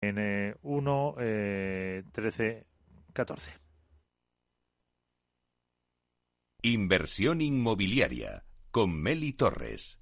en 1, 13, 14. Inversión inmobiliaria con Meli Torres.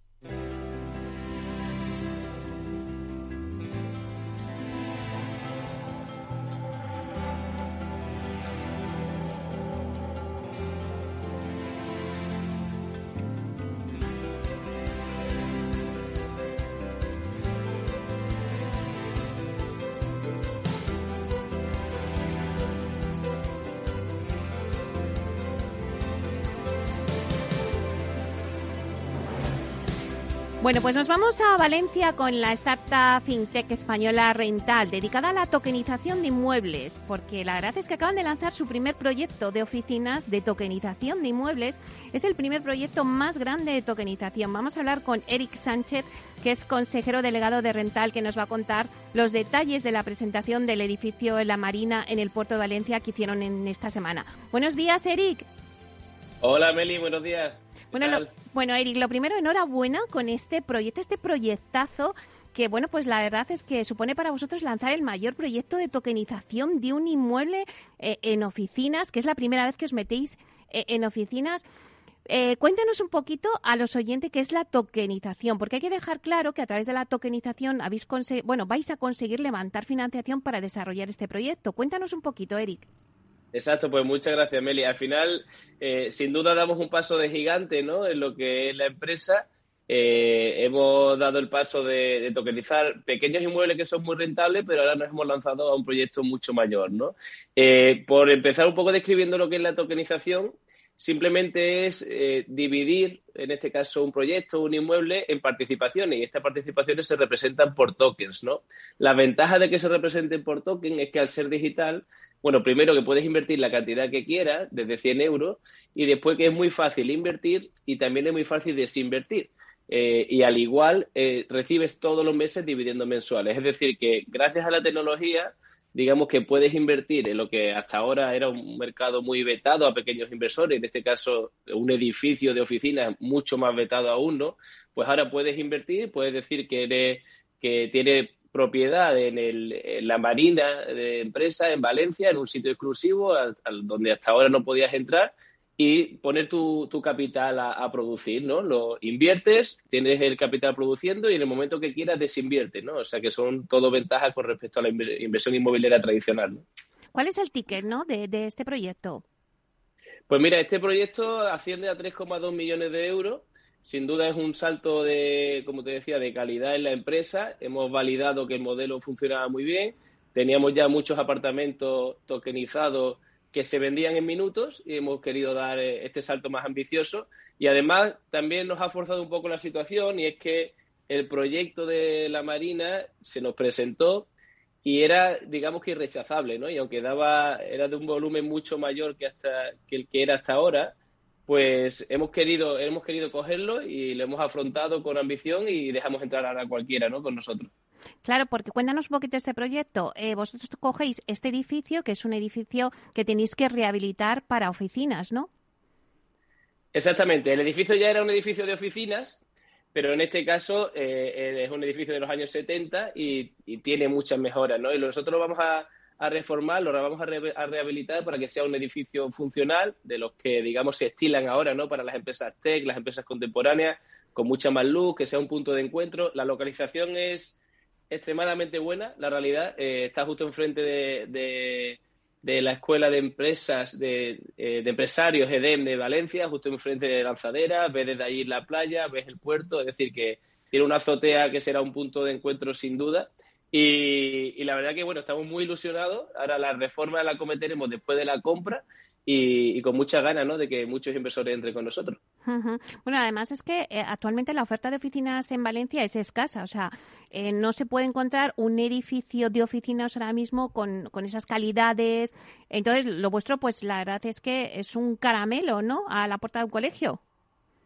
Bueno, pues nos vamos a Valencia con la startup fintech española Rental, dedicada a la tokenización de inmuebles, porque la verdad es que acaban de lanzar su primer proyecto de oficinas de tokenización de inmuebles. Es el primer proyecto más grande de tokenización. Vamos a hablar con Eric Sánchez, que es consejero delegado de Rental, que nos va a contar los detalles de la presentación del edificio en la Marina en el puerto de Valencia que hicieron en esta semana. Buenos días, Eric. Hola, Meli, buenos días. Bueno, bueno, Eric, lo primero, enhorabuena con este proyecto, este proyectazo que, bueno, pues la verdad es que supone para vosotros lanzar el mayor proyecto de tokenización de un inmueble eh, en oficinas, que es la primera vez que os metéis eh, en oficinas. Eh, cuéntanos un poquito a los oyentes qué es la tokenización, porque hay que dejar claro que a través de la tokenización habéis bueno, vais a conseguir levantar financiación para desarrollar este proyecto. Cuéntanos un poquito, Eric. Exacto, pues muchas gracias, Meli. Al final, eh, sin duda, damos un paso de gigante ¿no? en lo que es la empresa. Eh, hemos dado el paso de, tokenizar pequeños inmuebles que son muy rentables, pero ahora nos hemos lanzado a un proyecto mucho mayor. ¿no? Eh, por empezar un poco describiendo lo que es la tokenización, simplemente es dividir, en este caso, un proyecto, un inmueble, en participaciones y estas participaciones se representan por tokens. ¿no? La ventaja de que se representen por token es que al ser digital bueno, primero que puedes invertir la cantidad que quieras, desde 100 euros, y después que es muy fácil invertir y también es muy fácil desinvertir. Eh, y al igual eh, recibes todos los meses dividendos mensuales. Es decir, que gracias a la tecnología, digamos que puedes invertir en lo que hasta ahora era un mercado muy vetado a pequeños inversores, en este caso un edificio de oficinas mucho más vetado aún, ¿no? Pues ahora puedes invertir, puedes decir que eres que tiene propiedad en, el, la marina de empresa en Valencia, en un sitio exclusivo donde hasta ahora no podías entrar y poner tu, capital a, producir, ¿no? Lo inviertes, tienes el capital produciendo y en el momento que quieras desinviertes, ¿no? O sea que son todo ventajas con respecto a la inversión inmobiliaria tradicional, ¿no? ¿Cuál es el ticket, ¿no? de, de este proyecto? Pues mira, este proyecto asciende a 3,2 millones de euros sin duda es un salto de, como te decía, de calidad en la empresa. Hemos validado que el modelo funcionaba muy bien. Teníamos ya muchos apartamentos tokenizados que se vendían en minutos y hemos querido dar eh, este salto más ambicioso. Y además también nos ha forzado un poco la situación y es que el proyecto de la Marina se nos presentó y era, digamos que irrechazable, ¿no? Y aunque daba, era de un volumen mucho mayor que hasta que el que era hasta ahora, pues hemos querido, hemos querido cogerlo y lo hemos afrontado con ambición y dejamos entrar a cualquiera, ¿no? Con nosotros. Claro, porque cuéntanos un poquito este proyecto. Eh, vosotros cogéis este edificio, que es un edificio que tenéis que rehabilitar para oficinas, ¿no? Exactamente. El edificio ya era un edificio de oficinas, pero en este caso eh, es un edificio de los años 70 y, y tiene muchas mejoras, ¿no? Y nosotros lo vamos a, a reformar, lo vamos a, rehabilitar para que sea un edificio funcional, de los que, digamos, se estilan ahora, ¿no? Para las empresas tech, las empresas contemporáneas, con mucha más luz, que sea un punto de encuentro. La localización es extremadamente buena, la realidad. Eh, está justo enfrente de, de, la Escuela de Empresas, de, eh, de, Empresarios EDEM de Valencia, justo enfrente de Lanzadera, ves desde allí la playa, ves el puerto, es decir, que tiene una azotea que será un punto de encuentro sin duda. Y, la verdad que, bueno, estamos muy ilusionados. Ahora la reforma la cometeremos después de la compra y, con muchas ganas ¿no? de que muchos inversores entren con nosotros. Bueno, además es que eh, actualmente la oferta de oficinas en Valencia es escasa. O sea, eh, no se puede encontrar un edificio de oficinas ahora mismo con, con esas calidades. Entonces, lo vuestro, pues la verdad es que es un caramelo, ¿no? A la puerta de un colegio.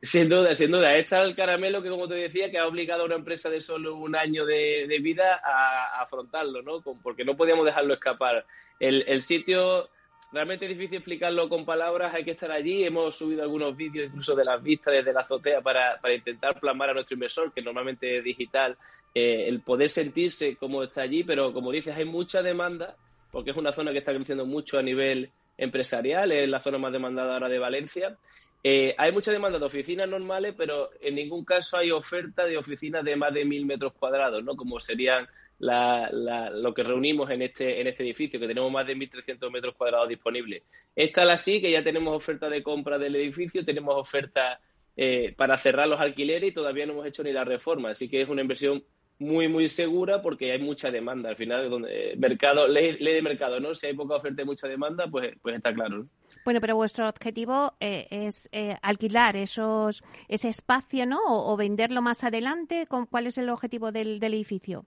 Sin duda, sin duda. Está el caramelo que, como te decía, que ha obligado a una empresa de solo un año de, vida a, afrontarlo, ¿no? Porque no podíamos dejarlo escapar. El, sitio realmente es difícil explicarlo con palabras, hay que estar allí. Hemos subido algunos vídeos incluso de las vistas desde la azotea para, para intentar plasmar a nuestro inversor, que normalmente es digital, eh, el poder sentirse como está allí, pero como dices, hay mucha demanda, porque es una zona que está creciendo mucho a nivel empresarial, es la zona más demandada ahora de Valencia. Eh, hay mucha demanda de oficinas normales, pero en ningún caso hay oferta de oficinas de más de mil metros cuadrados, ¿no? Como serían lo que reunimos en este, en este edificio, que tenemos más de 1.300 metros cuadrados disponibles. Esta la sí, que ya tenemos oferta de compra del edificio, tenemos oferta eh, para cerrar los alquileres y todavía no hemos hecho ni la reforma. Así que es una inversión muy, muy segura porque hay mucha demanda. Al final, donde eh, mercado, ley, de mercado, ¿no? Si hay poca oferta y mucha demanda, pues, pues está claro. Bueno, pero vuestro objetivo eh, es alquilar esos, ese espacio, ¿no? O, venderlo más adelante. ¿Cuál es el objetivo del edificio?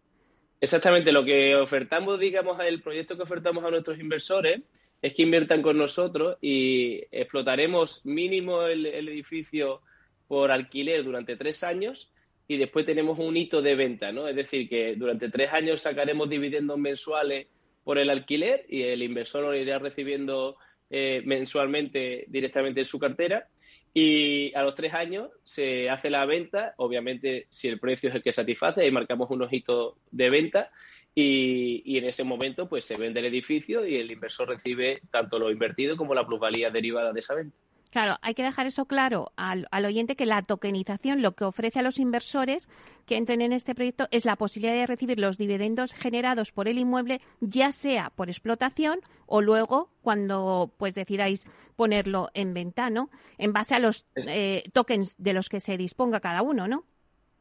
Exactamente, lo que ofertamos, digamos, el proyecto que ofertamos a nuestros inversores es que inviertan con nosotros y explotaremos mínimo el, edificio por alquiler durante tres años y después tenemos un hito de venta, ¿no? Es decir, que durante tres años sacaremos dividendos mensuales por el alquiler y el inversor lo irá recibiendo eh, mensualmente directamente en su cartera y a los tres años se hace la venta, obviamente si el precio es el que satisface, ahí marcamos unos hitos de venta y, y, en ese momento pues se vende el edificio y el inversor recibe tanto lo invertido como la plusvalía derivada de esa venta. Claro, hay que dejar eso claro al, oyente que la tokenización lo que ofrece a los inversores que entren en este proyecto es la posibilidad de recibir los dividendos generados por el inmueble, ya sea por explotación o luego cuando pues decidáis ponerlo en venta, ¿no? En base a los eh, tokens de los que se disponga cada uno, ¿no?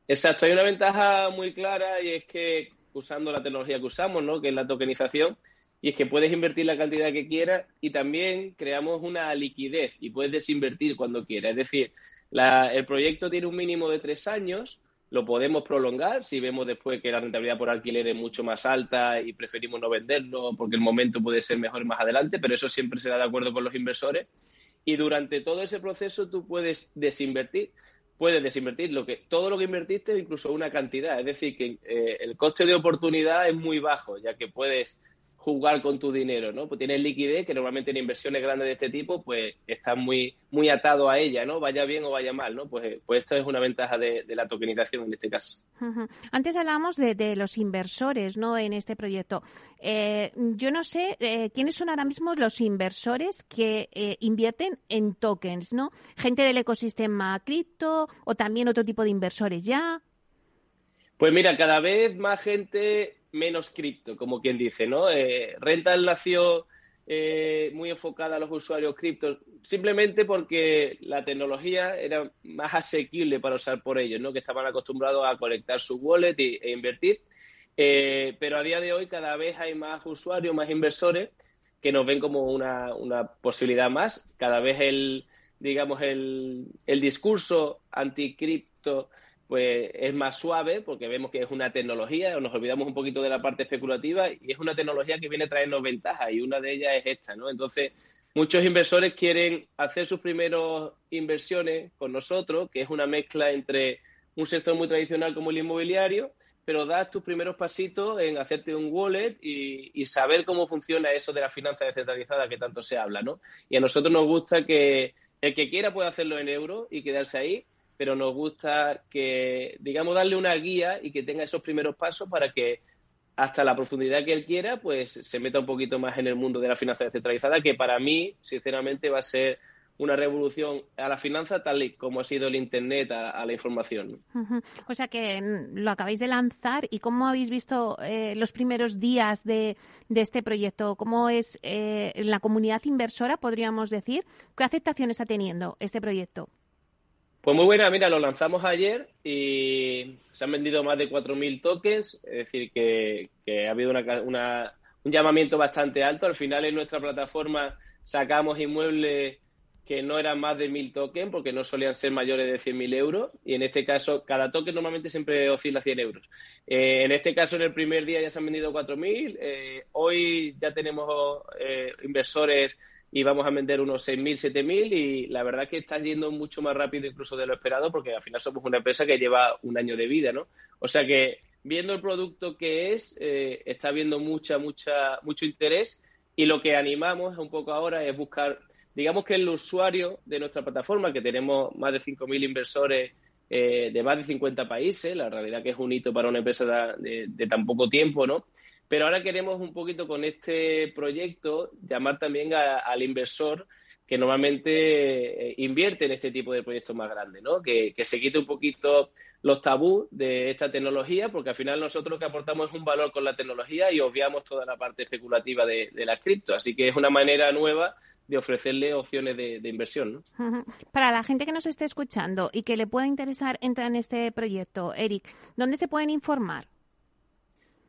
Exacto, hay una ventaja muy clara y es que usando la tecnología que usamos, ¿no? Que es la tokenización, y es que puedes invertir la cantidad que quieras y también creamos una liquidez y puedes desinvertir cuando quieras. Es decir, el proyecto tiene un mínimo de tres años, lo podemos prolongar si vemos después que la rentabilidad por alquiler es mucho más alta y preferimos no venderlo porque el momento puede ser mejor más adelante, pero eso siempre será de acuerdo con los inversores. Y durante todo ese proceso tú puedes desinvertir puedes desinvertir lo que todo lo que invertiste incluso una cantidad es decir que eh, el coste de oportunidad es muy bajo ya que puedes jugar con tu dinero, ¿no? Pues tienes liquidez, que normalmente en inversiones grandes de este tipo, pues estás muy, muy atado a ella, ¿no? Vaya bien o vaya mal, ¿no? Pues, pues esto es una ventaja de, la tokenización en este caso. Antes hablábamos de, los inversores, ¿no? En este proyecto. Eh, yo no sé eh, quiénes son ahora mismo los inversores que eh, invierten en tokens, ¿no? Gente del ecosistema cripto o también otro tipo de inversores ya. Pues mira, cada vez más gente menos cripto, como quien dice, ¿no? Eh, Rental nació eh, muy enfocada a los usuarios criptos simplemente porque la tecnología era más asequible para usar por ellos, ¿no? Que estaban acostumbrados a conectar su wallet e invertir. Eh, pero a día de hoy cada vez hay más usuarios, más inversores que nos ven como una, una posibilidad más. Cada vez el, digamos, el, el discurso anticripto pues es más suave porque vemos que es una tecnología, nos olvidamos un poquito de la parte especulativa y es una tecnología que viene a traernos ventajas y una de ellas es esta, ¿no? Entonces, muchos inversores quieren hacer sus primeros inversiones con nosotros, que es una mezcla entre un sector muy tradicional como el inmobiliario, pero das tus primeros pasitos en hacerte un wallet y, saber cómo funciona eso de la finanza descentralizada que tanto se habla, ¿no? Y a nosotros nos gusta que el que quiera pueda hacerlo en euro y quedarse ahí, pero nos gusta que, digamos, darle una guía y que tenga esos primeros pasos para que hasta la profundidad que él quiera, pues se meta un poquito más en el mundo de la finanza descentralizada, que para mí, sinceramente, va a ser una revolución a la finanza tal y como ha sido el Internet a, la información. O sea que mm, lo acabáis de lanzar y cómo habéis visto eh, los primeros días de, este proyecto, cómo es eh, la comunidad inversora, podríamos decir, qué aceptación está teniendo este proyecto. Pues muy buena, mira, lo lanzamos ayer y se han vendido más de 4.000 tokens, es decir, que, ha habido una, un llamamiento bastante alto. Al final en nuestra plataforma sacamos inmuebles que no eran más de 1.000 tokens porque no solían ser mayores de 100.000 euros y en este caso cada token normalmente siempre oscila 100 euros. Eh, en este caso en el primer día ya se han vendido 4.000, eh, hoy ya tenemos eh, inversores y vamos a vender unos 6.000, 7.000 y la verdad que está yendo mucho más rápido incluso de lo esperado porque al final somos una empresa que lleva un año de vida, ¿no? O sea que viendo el producto que es, eh, está habiendo mucha, mucha, mucho interés Y lo que animamos un poco ahora es buscar, digamos que el usuario de nuestra plataforma, que tenemos más de 5.000 inversores eh, de más de 50 países, la realidad que es un hito para una empresa de, de, tan poco tiempo, ¿no? Pero ahora queremos un poquito con este proyecto llamar también a, al inversor que normalmente eh, invierte en este tipo de proyectos más grandes, ¿no? Que, que, se quite un poquito los tabús de esta tecnología, porque al final nosotros lo que aportamos es un valor con la tecnología y obviamos toda la parte especulativa de, de la cripto. Así que es una manera nueva de ofrecerle opciones de, de inversión. ¿no? Para la gente que nos esté escuchando y que le pueda interesar entrar en este proyecto, Eric, ¿dónde se pueden informar?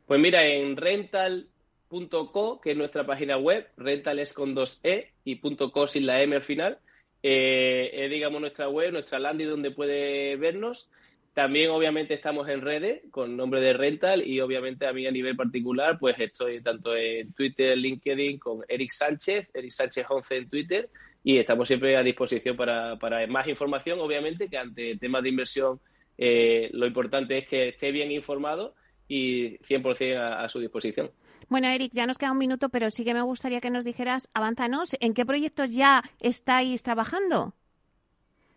Pues mira, en rental.co, que es nuestra página web, rental es con dos E y .co sin la M al final, eh, digamos, nuestra web, nuestra landing donde puede vernos. También, obviamente, estamos en redes con nombre de Rental y, obviamente, a mí a nivel particular, pues estoy tanto en Twitter, LinkedIn con Eric Sánchez, Eric Sánchez 11 en Twitter y estamos siempre a disposición para, para más información, obviamente, que ante temas de inversión eh, lo importante es que esté bien informado y 100% a, a su disposición. Bueno, Eric, ya nos queda un minuto, pero sí que me gustaría que nos dijeras, avánzanos, ¿en qué proyectos ya estáis trabajando?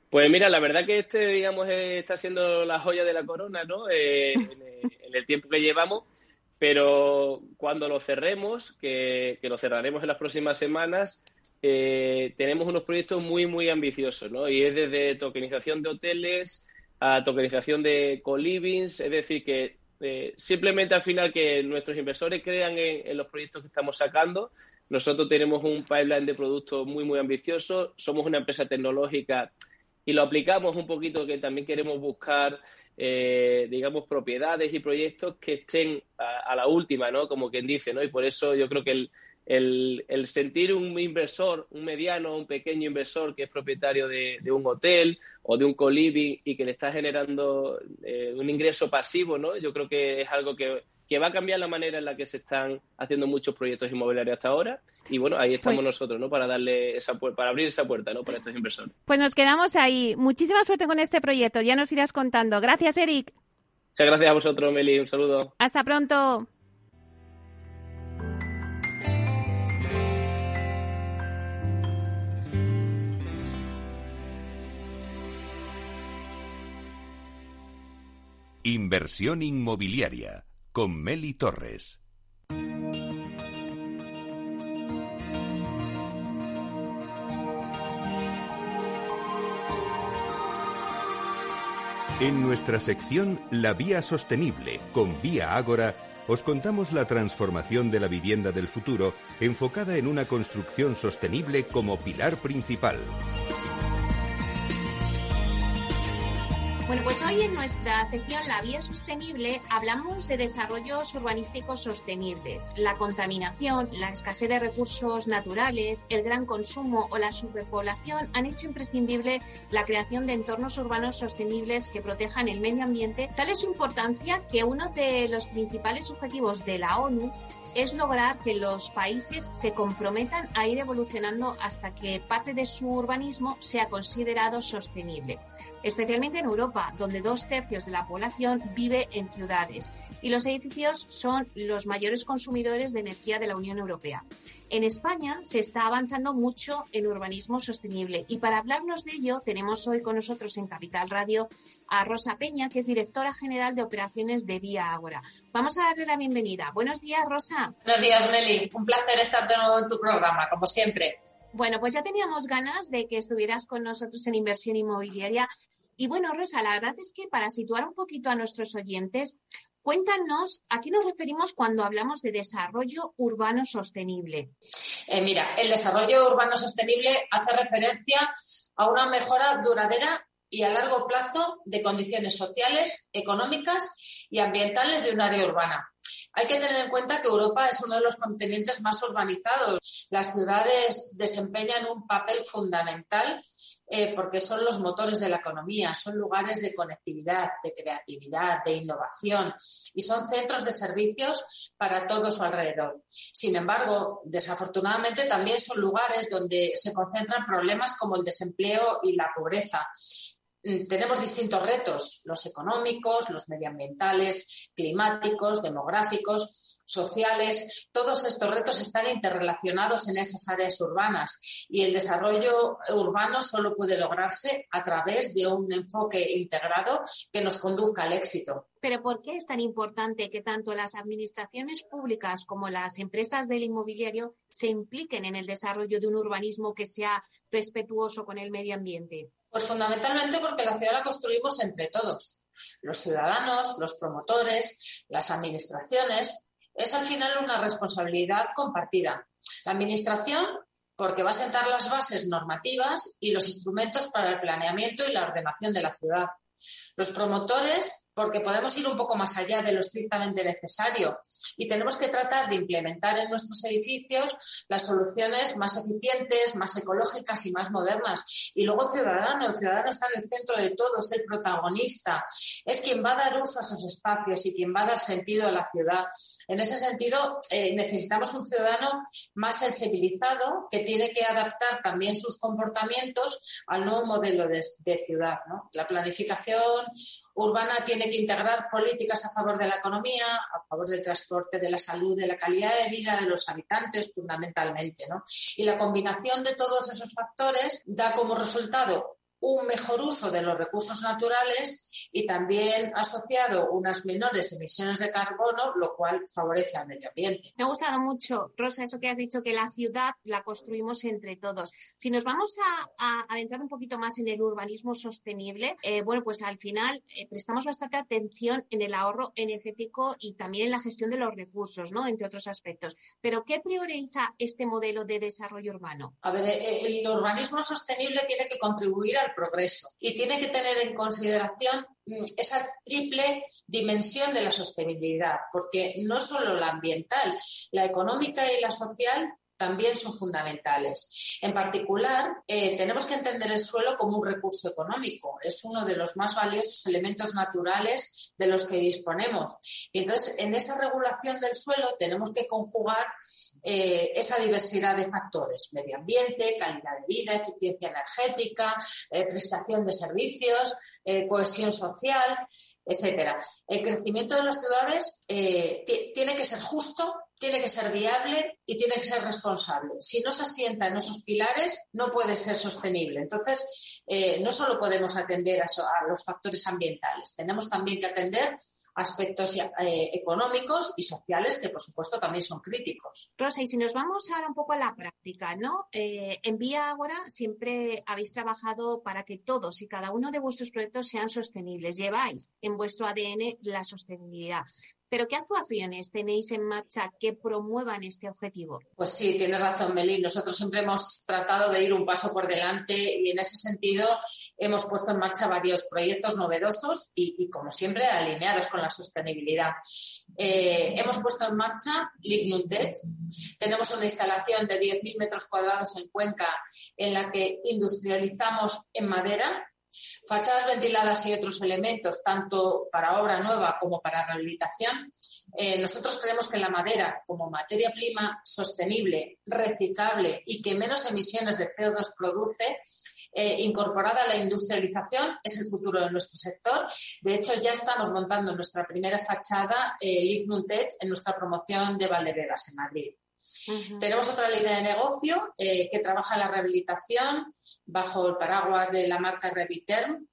Pues mira, la verdad que este, digamos, está siendo la joya de la corona, ¿no? Eh, en, el tiempo que llevamos, pero cuando lo cerremos, que, que lo cerraremos en las próximas semanas, eh, tenemos unos proyectos muy, muy ambiciosos, ¿no? Y es desde tokenización de hoteles a tokenización de co-livings, es decir, que eh, simplemente al final que nuestros inversores crean en, los proyectos que estamos sacando. Nosotros tenemos un pipeline de productos muy, muy ambicioso. Somos una empresa tecnológica y lo aplicamos un poquito que también queremos buscar, eh, digamos, propiedades y proyectos que estén a, a, la última, ¿no? Como quien dice, ¿no? Y por eso yo creo que el, el, el sentir un inversor, un mediano, un pequeño inversor que es propietario de, de un hotel o de un coliving y que le está generando eh, un ingreso pasivo, ¿no? Yo creo que es algo que que va a cambiar la manera en la que se están haciendo muchos proyectos inmobiliarios hasta ahora. Y bueno, ahí estamos pues, nosotros, ¿no? Para darle esa para abrir esa puerta, ¿no? Para estos inversores. Pues nos quedamos ahí. Muchísima suerte con este proyecto. Ya nos irás contando. Gracias, Eric. Muchas gracias a vosotros, Meli. Un saludo. Hasta pronto. Inversión inmobiliaria con Meli Torres. En nuestra sección La Vía Sostenible con Vía Ágora os contamos la transformación de la vivienda del futuro enfocada en una construcción sostenible como pilar principal. Bueno, pues hoy en nuestra sección La Vía Sostenible hablamos de desarrollos urbanísticos sostenibles. La contaminación, la escasez de recursos naturales, el gran consumo o la superpoblación han hecho imprescindible la creación de entornos urbanos sostenibles que protejan el medio ambiente. Tal es su importancia que uno de los principales objetivos de la ONU es lograr que los países se comprometan a ir evolucionando hasta que parte de su urbanismo sea considerado sostenible especialmente en Europa, donde dos tercios de la población vive en ciudades y los edificios son los mayores consumidores de energía de la Unión Europea. En España se está avanzando mucho en urbanismo sostenible y para hablarnos de ello tenemos hoy con nosotros en Capital Radio a Rosa Peña, que es directora general de operaciones de Vía Ágora. Vamos a darle la bienvenida. Buenos días, Rosa. Buenos días, Meli. Un placer estar de nuevo en tu programa, como siempre. Bueno, pues ya teníamos ganas de que estuvieras con nosotros en inversión inmobiliaria. Y bueno, Rosa, la verdad es que para situar un poquito a nuestros oyentes, cuéntanos a qué nos referimos cuando hablamos de desarrollo urbano sostenible. Eh, mira, el desarrollo urbano sostenible hace referencia a una mejora duradera y a largo plazo de condiciones sociales, económicas y ambientales de un área urbana. Hay que tener en cuenta que Europa es uno de los continentes más urbanizados. Las ciudades desempeñan un papel fundamental eh, porque son los motores de la economía, son lugares de conectividad, de creatividad, de innovación y son centros de servicios para todo su alrededor. Sin embargo, desafortunadamente también son lugares donde se concentran problemas como el desempleo y la pobreza tenemos distintos retos, los económicos, los medioambientales, climáticos, demográficos, sociales. Todos estos retos están interrelacionados en esas áreas urbanas y el desarrollo urbano solo puede lograrse a través de un enfoque integrado que nos conduzca al éxito. Pero ¿por qué es tan importante que tanto las administraciones públicas como las empresas del inmobiliario se impliquen en el desarrollo de un urbanismo que sea respetuoso con el medio ambiente? Pues fundamentalmente porque la ciudad la construimos entre todos, los ciudadanos, los promotores, las administraciones. Es al final una responsabilidad compartida. La administración porque va a sentar las bases normativas y los instrumentos para el planeamiento y la ordenación de la ciudad. Los promotores porque podemos ir un poco más allá de lo estrictamente necesario y tenemos que tratar de implementar en nuestros edificios las soluciones más eficientes, más ecológicas y más modernas. Y luego ciudadano, el ciudadano está en el centro de todo, es el protagonista, es quien va a dar uso a esos espacios y quien va a dar sentido a la ciudad. En ese sentido, eh, necesitamos un ciudadano más sensibilizado que tiene que adaptar también sus comportamientos al nuevo modelo de, ciudad. La planificación urbana tiene que integrar políticas a favor de la economía, a favor del transporte, de la salud, de la calidad de vida de los habitantes, fundamentalmente. ¿no? Y la combinación de todos esos factores da como resultado un mejor uso de los recursos naturales y también asociado unas menores emisiones de carbono, lo cual favorece al medio ambiente. Me ha gustado mucho, Rosa, eso que has dicho, que la ciudad la construimos entre todos. Si nos vamos a, adentrar un poquito más en el urbanismo sostenible, eh, bueno, pues al final eh, prestamos bastante atención en el ahorro energético y también en la gestión de los recursos, ¿no? Entre otros aspectos. Pero, ¿qué prioriza este modelo de desarrollo urbano? A ver, eh, el urbanismo sostenible tiene que contribuir al progreso. Y tiene que tener en consideración mm, esa triple dimensión de la sostenibilidad, porque no solo la ambiental, la económica y la social también son fundamentales. En particular, eh, tenemos que entender el suelo como un recurso económico. Es uno de los más valiosos elementos naturales de los que disponemos. Y entonces, en esa regulación del suelo tenemos que conjugar eh, esa diversidad de factores, medio ambiente, calidad de vida, eficiencia energética, eh, prestación de servicios, cohesión social, etcétera. El crecimiento de las ciudades tiene que ser justo, tiene que ser viable y tiene que ser responsable. Si no se asienta en esos pilares, no puede ser sostenible. Entonces, no solo podemos atender a los factores ambientales, tenemos también que atender aspectos eh, económicos y sociales que, por supuesto, también son críticos. Rosa, y si nos vamos ahora un poco a la práctica, ¿no? Eh, en Vía Ágora siempre habéis trabajado para que todos y cada uno de vuestros proyectos sean sostenibles. Lleváis en vuestro ADN la sostenibilidad. Pero ¿qué actuaciones tenéis en marcha que promuevan este objetivo? Pues sí, tiene razón, Meli. Nosotros siempre hemos tratado de ir un paso por delante y en ese sentido hemos puesto en marcha varios proyectos novedosos y, como siempre, alineados con la sostenibilidad. Eh, hemos puesto en marcha Lignum Tenemos una instalación de 10.000 metros cuadrados en Cuenca en la que industrializamos en madera Fachadas ventiladas y otros elementos, tanto para obra nueva como para rehabilitación. Eh, nosotros creemos que la madera, como materia prima sostenible, reciclable y que menos emisiones de CO2 produce, eh, incorporada a la industrialización, es el futuro de nuestro sector. De hecho, ya estamos montando nuestra primera fachada, eh, en nuestra promoción de Valdevegas en Madrid. Tenemos otra línea de negocio eh, que trabaja la rehabilitación bajo el paraguas de la marca Reviterm.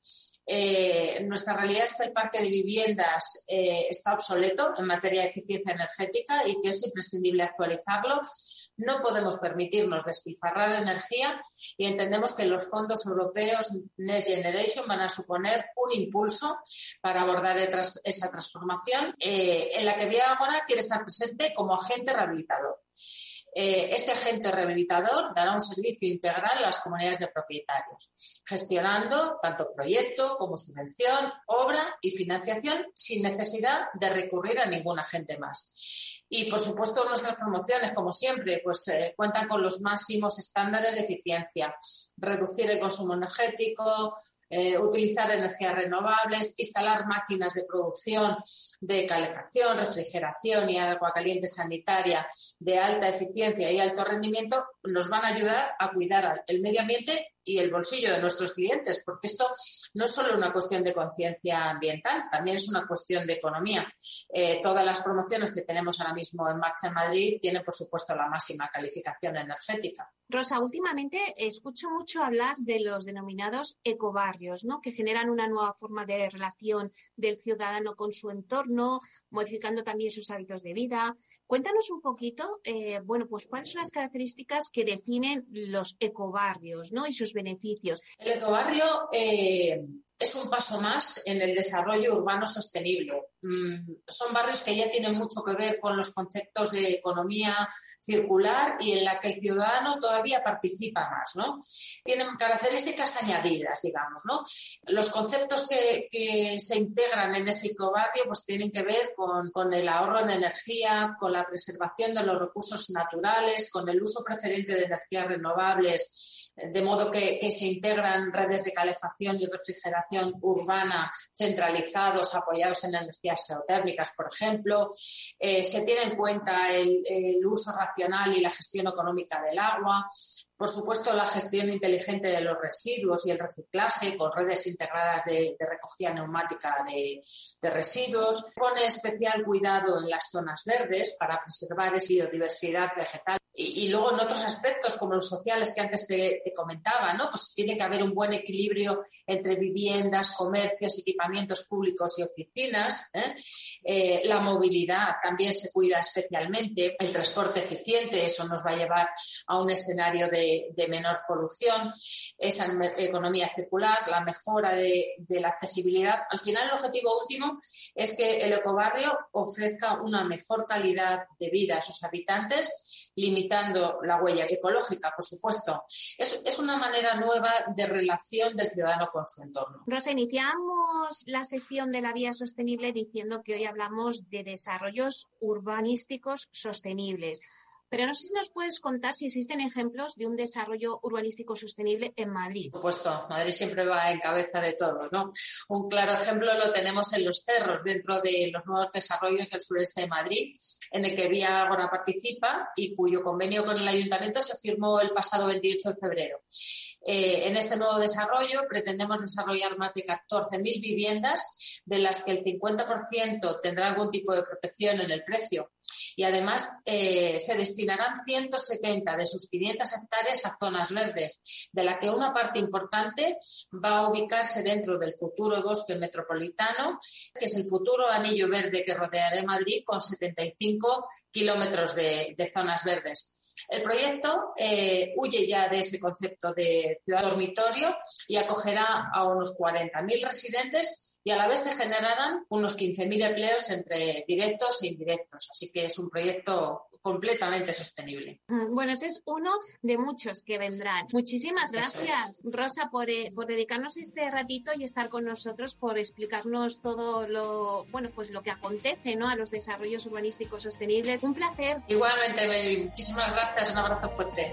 Eh, nuestra realidad es que el parque de viviendas eh, está obsoleto en materia de eficiencia energética y que es imprescindible actualizarlo. No podemos permitirnos despilfarrar energía y entendemos que los fondos europeos Next Generation van a suponer un impulso para abordar esa transformación en la que Vía Agora quiere estar presente como agente rehabilitador. Eh, este agente rehabilitador dará un servicio integral a las comunidades de propietarios, gestionando tanto proyecto como subvención, obra y financiación sin necesidad de recurrir a ningún agente más. Y, por supuesto, nuestras promociones, como siempre, pues eh, cuentan con los máximos estándares de eficiencia, reducir el consumo energético, eh, utilizar energías renovables, instalar máquinas de producción de calefacción, refrigeración y agua caliente sanitaria de alta eficiencia y alto rendimiento, nos van a ayudar a cuidar el medio ambiente y el bolsillo de nuestros clientes, porque esto no es solo una cuestión de conciencia ambiental, también es una cuestión de economía. Eh, todas las promociones que tenemos ahora mismo en marcha en Madrid tienen, por supuesto, la máxima calificación energética. Rosa, últimamente escucho mucho hablar de los denominados ecobarrios, ¿no? que generan una nueva forma de relación del ciudadano con su entorno, modificando también sus hábitos de vida. Cuéntanos un poquito, eh, bueno, pues cuáles son las características que definen los ecobarrios ¿no? y sus beneficios. El ecobarrio eh, es un paso más en el desarrollo urbano sostenible. Mm, son barrios que ya tienen mucho que ver con los conceptos de economía circular y en la que el ciudadano todavía participa más, ¿no? Tienen características añadidas, digamos, ¿no? Los conceptos que, se integran en ese ecobarrio pues tienen que ver con, con el ahorro de energía, con la preservación de los recursos naturales, con el uso preferente de energías renovables de modo que, se integran redes de calefacción y refrigeración urbana centralizados, apoyados en energías geotérmicas, por ejemplo. Eh, se tiene en cuenta el, uso racional y la gestión económica del agua. Por supuesto, la gestión inteligente de los residuos y el reciclaje con redes integradas de, recogida neumática de, de, residuos. Pone especial cuidado en las zonas verdes para preservar esa biodiversidad vegetal y, luego en otros aspectos como los sociales que antes te, comentaba, ¿no? Pues tiene que haber un buen equilibrio entre viviendas, comercios, equipamientos públicos y oficinas. ¿eh? Eh, la movilidad también se cuida especialmente. El transporte eficiente, eso nos va a llevar a un escenario de, menor polución. Esa economía circular, la mejora de, de la accesibilidad. Al final, el objetivo último es que el ecobarrio ofrezca una mejor calidad de vida a sus habitantes, limitando limitando la huella ecológica, por supuesto. Es, es una manera nueva de relación del ciudadano con su entorno. Rosa, iniciamos la sección de la vía sostenible diciendo que hoy hablamos de desarrollos urbanísticos sostenibles. Pero no sé si nos puedes contar si existen ejemplos de un desarrollo urbanístico sostenible en Madrid. Por supuesto, Madrid siempre va en cabeza de todo, ¿no? Un claro ejemplo lo tenemos en los cerros, dentro de los nuevos desarrollos del sureste de Madrid, en el que Vía Ágora participa y cuyo convenio con el ayuntamiento se firmó el pasado 28 de febrero. Eh, en este nuevo desarrollo pretendemos desarrollar más de 14.000 viviendas, de las que el 50% tendrá algún tipo de protección en el precio. Y además eh, se destinarán 170 de sus 500 hectáreas a zonas verdes, de la que una parte importante va a ubicarse dentro del futuro bosque metropolitano, que es el futuro anillo verde que rodeará Madrid con 75 kilómetros de zonas verdes. El proyecto eh, huye ya de ese concepto de ciudad dormitorio y acogerá a unos 40.000 residentes y a la vez se generarán unos 15.000 empleos entre directos e indirectos. Así que es un proyecto completamente sostenible. Mm, bueno, ese es uno de muchos que vendrán. Muchísimas gracias, Rosa, por, eh, por, dedicarnos este ratito y estar con nosotros, por explicarnos todo lo, bueno, pues lo que acontece, ¿no? A los desarrollos urbanísticos sostenibles. Un placer. Igualmente, Meli. Muchísimas gracias. Un abrazo fuerte.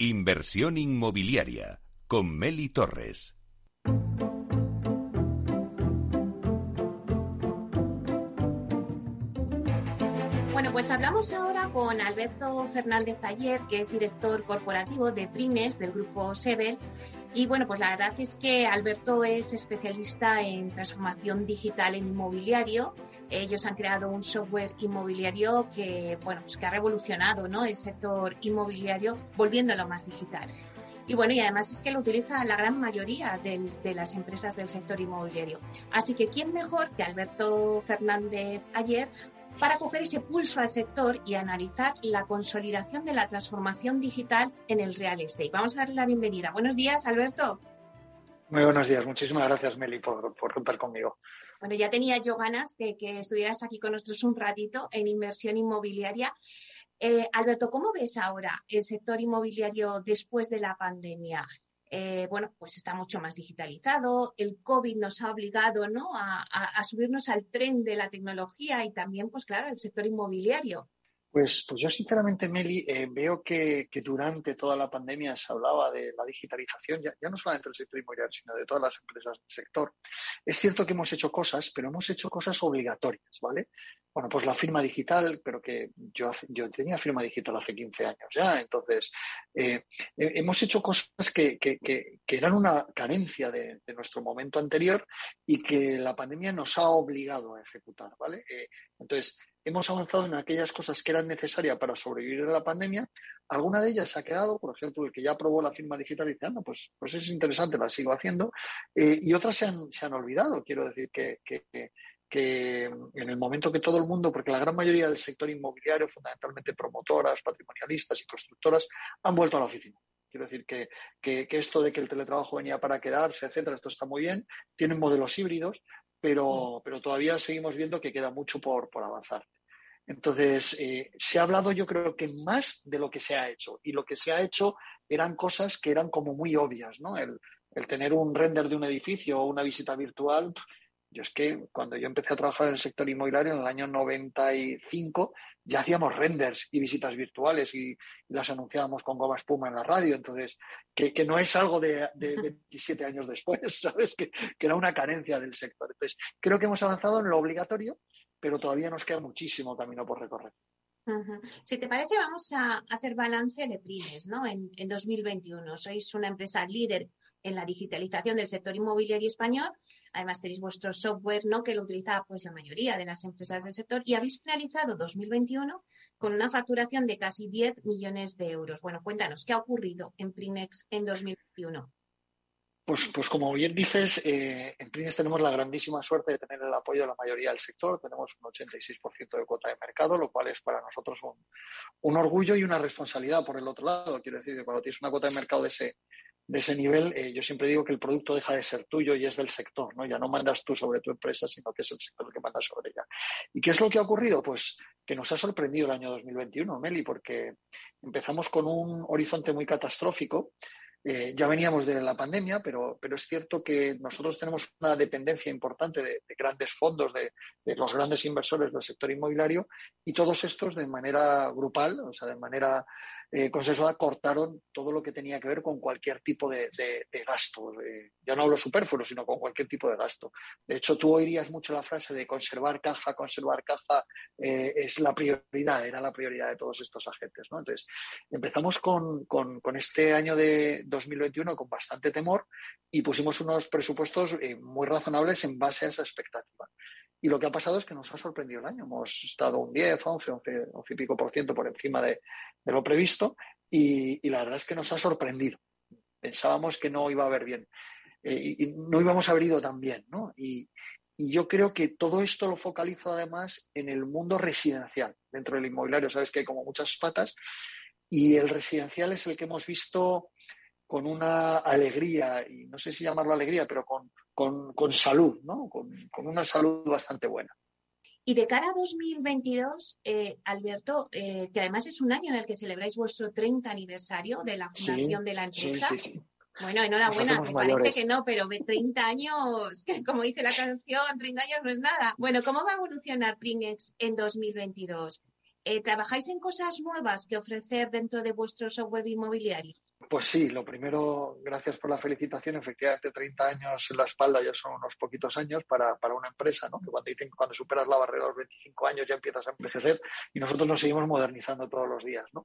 Inversión inmobiliaria con Meli Torres. Bueno, pues hablamos ahora con Alberto Fernández Taller, que es director corporativo de Primes del grupo Sebel. Y bueno, pues la verdad es que Alberto es especialista en transformación digital en inmobiliario ellos han creado un software inmobiliario que, bueno, pues que ha revolucionado ¿no? el sector inmobiliario volviéndolo más digital. Y bueno, y además es que lo utiliza la gran mayoría de, de las empresas del sector inmobiliario. Así que, ¿quién mejor que Alberto Fernández ayer para coger ese pulso al sector y analizar la consolidación de la transformación digital en el real estate? Vamos a darle la bienvenida. Buenos días, Alberto. Muy buenos días. Muchísimas gracias, Meli, por, por contar conmigo. Bueno, ya tenía yo ganas de que estuvieras aquí con nosotros un ratito en inversión inmobiliaria. Eh, Alberto, ¿cómo ves ahora el sector inmobiliario después de la pandemia? Eh, bueno, pues está mucho más digitalizado. El COVID nos ha obligado ¿no? a, a, subirnos al tren de la tecnología y también, pues claro, el sector inmobiliario. Pues, pues yo sinceramente, Meli, eh, veo que, durante toda la pandemia se hablaba de la digitalización, ya, no solamente del sector inmobiliario, sino de todas las empresas del sector. Es cierto que hemos hecho cosas, pero hemos hecho cosas obligatorias, ¿vale? Bueno, pues la firma digital, pero que yo, yo tenía firma digital hace 15 años ya, entonces eh, hemos hecho cosas que, que, que, eran una carencia de, nuestro momento anterior y que la pandemia nos ha obligado a ejecutar, ¿vale? Eh, entonces, hemos avanzado en aquellas cosas que eran necesarias para sobrevivir a la pandemia. Alguna de ellas se ha quedado, por ejemplo, el que ya aprobó la firma digital dice, anda, pues, pues es interesante, la sigo haciendo. Eh, y otras se han, se han, olvidado. Quiero decir que, que, que, en el momento que todo el mundo, porque la gran mayoría del sector inmobiliario, fundamentalmente promotoras, patrimonialistas y constructoras, han vuelto a la oficina. Quiero decir que, que, esto de que el teletrabajo venía para quedarse, etcétera, esto está muy bien. Tienen modelos híbridos, pero, pero todavía seguimos viendo que queda mucho por, por avanzar. Entonces, eh, se ha hablado yo creo que más de lo que se ha hecho. Y lo que se ha hecho eran cosas que eran como muy obvias, ¿no? El, tener un render de un edificio o una visita virtual. Yo es que cuando yo empecé a trabajar en el sector inmobiliario en el año 95, ya hacíamos renders y visitas virtuales y, las anunciábamos con goma espuma en la radio. Entonces, que, no es algo de, 27 años después, ¿sabes? Que, que, era una carencia del sector. Entonces, creo que hemos avanzado en lo obligatorio pero todavía nos queda muchísimo camino por recorrer. Si te parece, vamos a hacer balance de Primes ¿no? en, en 2021. Sois una empresa líder en la digitalización del sector inmobiliario español. Además, tenéis vuestro software ¿no? que lo utiliza pues, la mayoría de las empresas del sector y habéis finalizado 2021 con una facturación de casi 10 millones de euros. Bueno, cuéntanos, ¿qué ha ocurrido en Primex en 2021? Pues, pues como bien dices, eh, en Prines tenemos la grandísima suerte de tener el apoyo de la mayoría del sector. Tenemos un 86% de cuota de mercado, lo cual es para nosotros un, orgullo y una responsabilidad por el otro lado. Quiero decir que cuando tienes una cuota de mercado de ese, de ese nivel, eh, yo siempre digo que el producto deja de ser tuyo y es del sector, ¿no? Ya no mandas tú sobre tu empresa, sino que es el sector el que manda sobre ella. ¿Y qué es lo que ha ocurrido? Pues que nos ha sorprendido el año 2021, Meli, porque empezamos con un horizonte muy catastrófico eh, ya veníamos de la pandemia, pero, pero es cierto que nosotros tenemos una dependencia importante de, grandes fondos, de, de, los grandes inversores del sector inmobiliario, y todos estos de manera grupal, o sea, de manera eh, consensuada, cortaron todo lo que tenía que ver con cualquier tipo de, gasto. ya no hablo superfluo, sino con cualquier tipo de gasto. De hecho, tú oirías mucho la frase de conservar caja, conservar caja, eh, es la prioridad, era la prioridad de todos estos agentes. ¿no? Entonces, empezamos con, con, con este año de 2021 con bastante temor y pusimos unos presupuestos eh, muy razonables en base a esa expectativa. Y lo que ha pasado es que nos ha sorprendido el año. Hemos estado un 10, 11, 11, 11 y pico por ciento por encima de, lo previsto y, la verdad es que nos ha sorprendido. Pensábamos que no iba a haber bien. eh, y no íbamos a haber ido tan bien, ¿no? Y, y yo creo que todo esto lo focalizo además en el mundo residencial. Dentro del inmobiliario, sabes que hay como muchas patas. Y el residencial es el que hemos visto con una alegría, y no sé si llamarlo alegría, pero con, con, salud, ¿no? Con, una salud bastante buena. Y de cara a 2022, eh, Alberto, eh, que además es un año en el que celebráis vuestro 30 aniversario de la fundación de la empresa. Sí, sí, bueno, enhorabuena, me parece que no, pero 30 años, como dice la canción, 30 años no es nada. Bueno, ¿cómo va a evolucionar Pringex en 2022? Eh, ¿Trabajáis en cosas nuevas que ofrecer dentro de vuestro software inmobiliario? Pues sí, lo primero, gracias por la felicitación. Efectivamente, 30 años en la espalda ya son unos poquitos años para, para una empresa, ¿no? Que cuando dicen cuando superas la barrera de los 25 años ya empiezas a envejecer y nosotros nos seguimos modernizando todos los días, ¿no?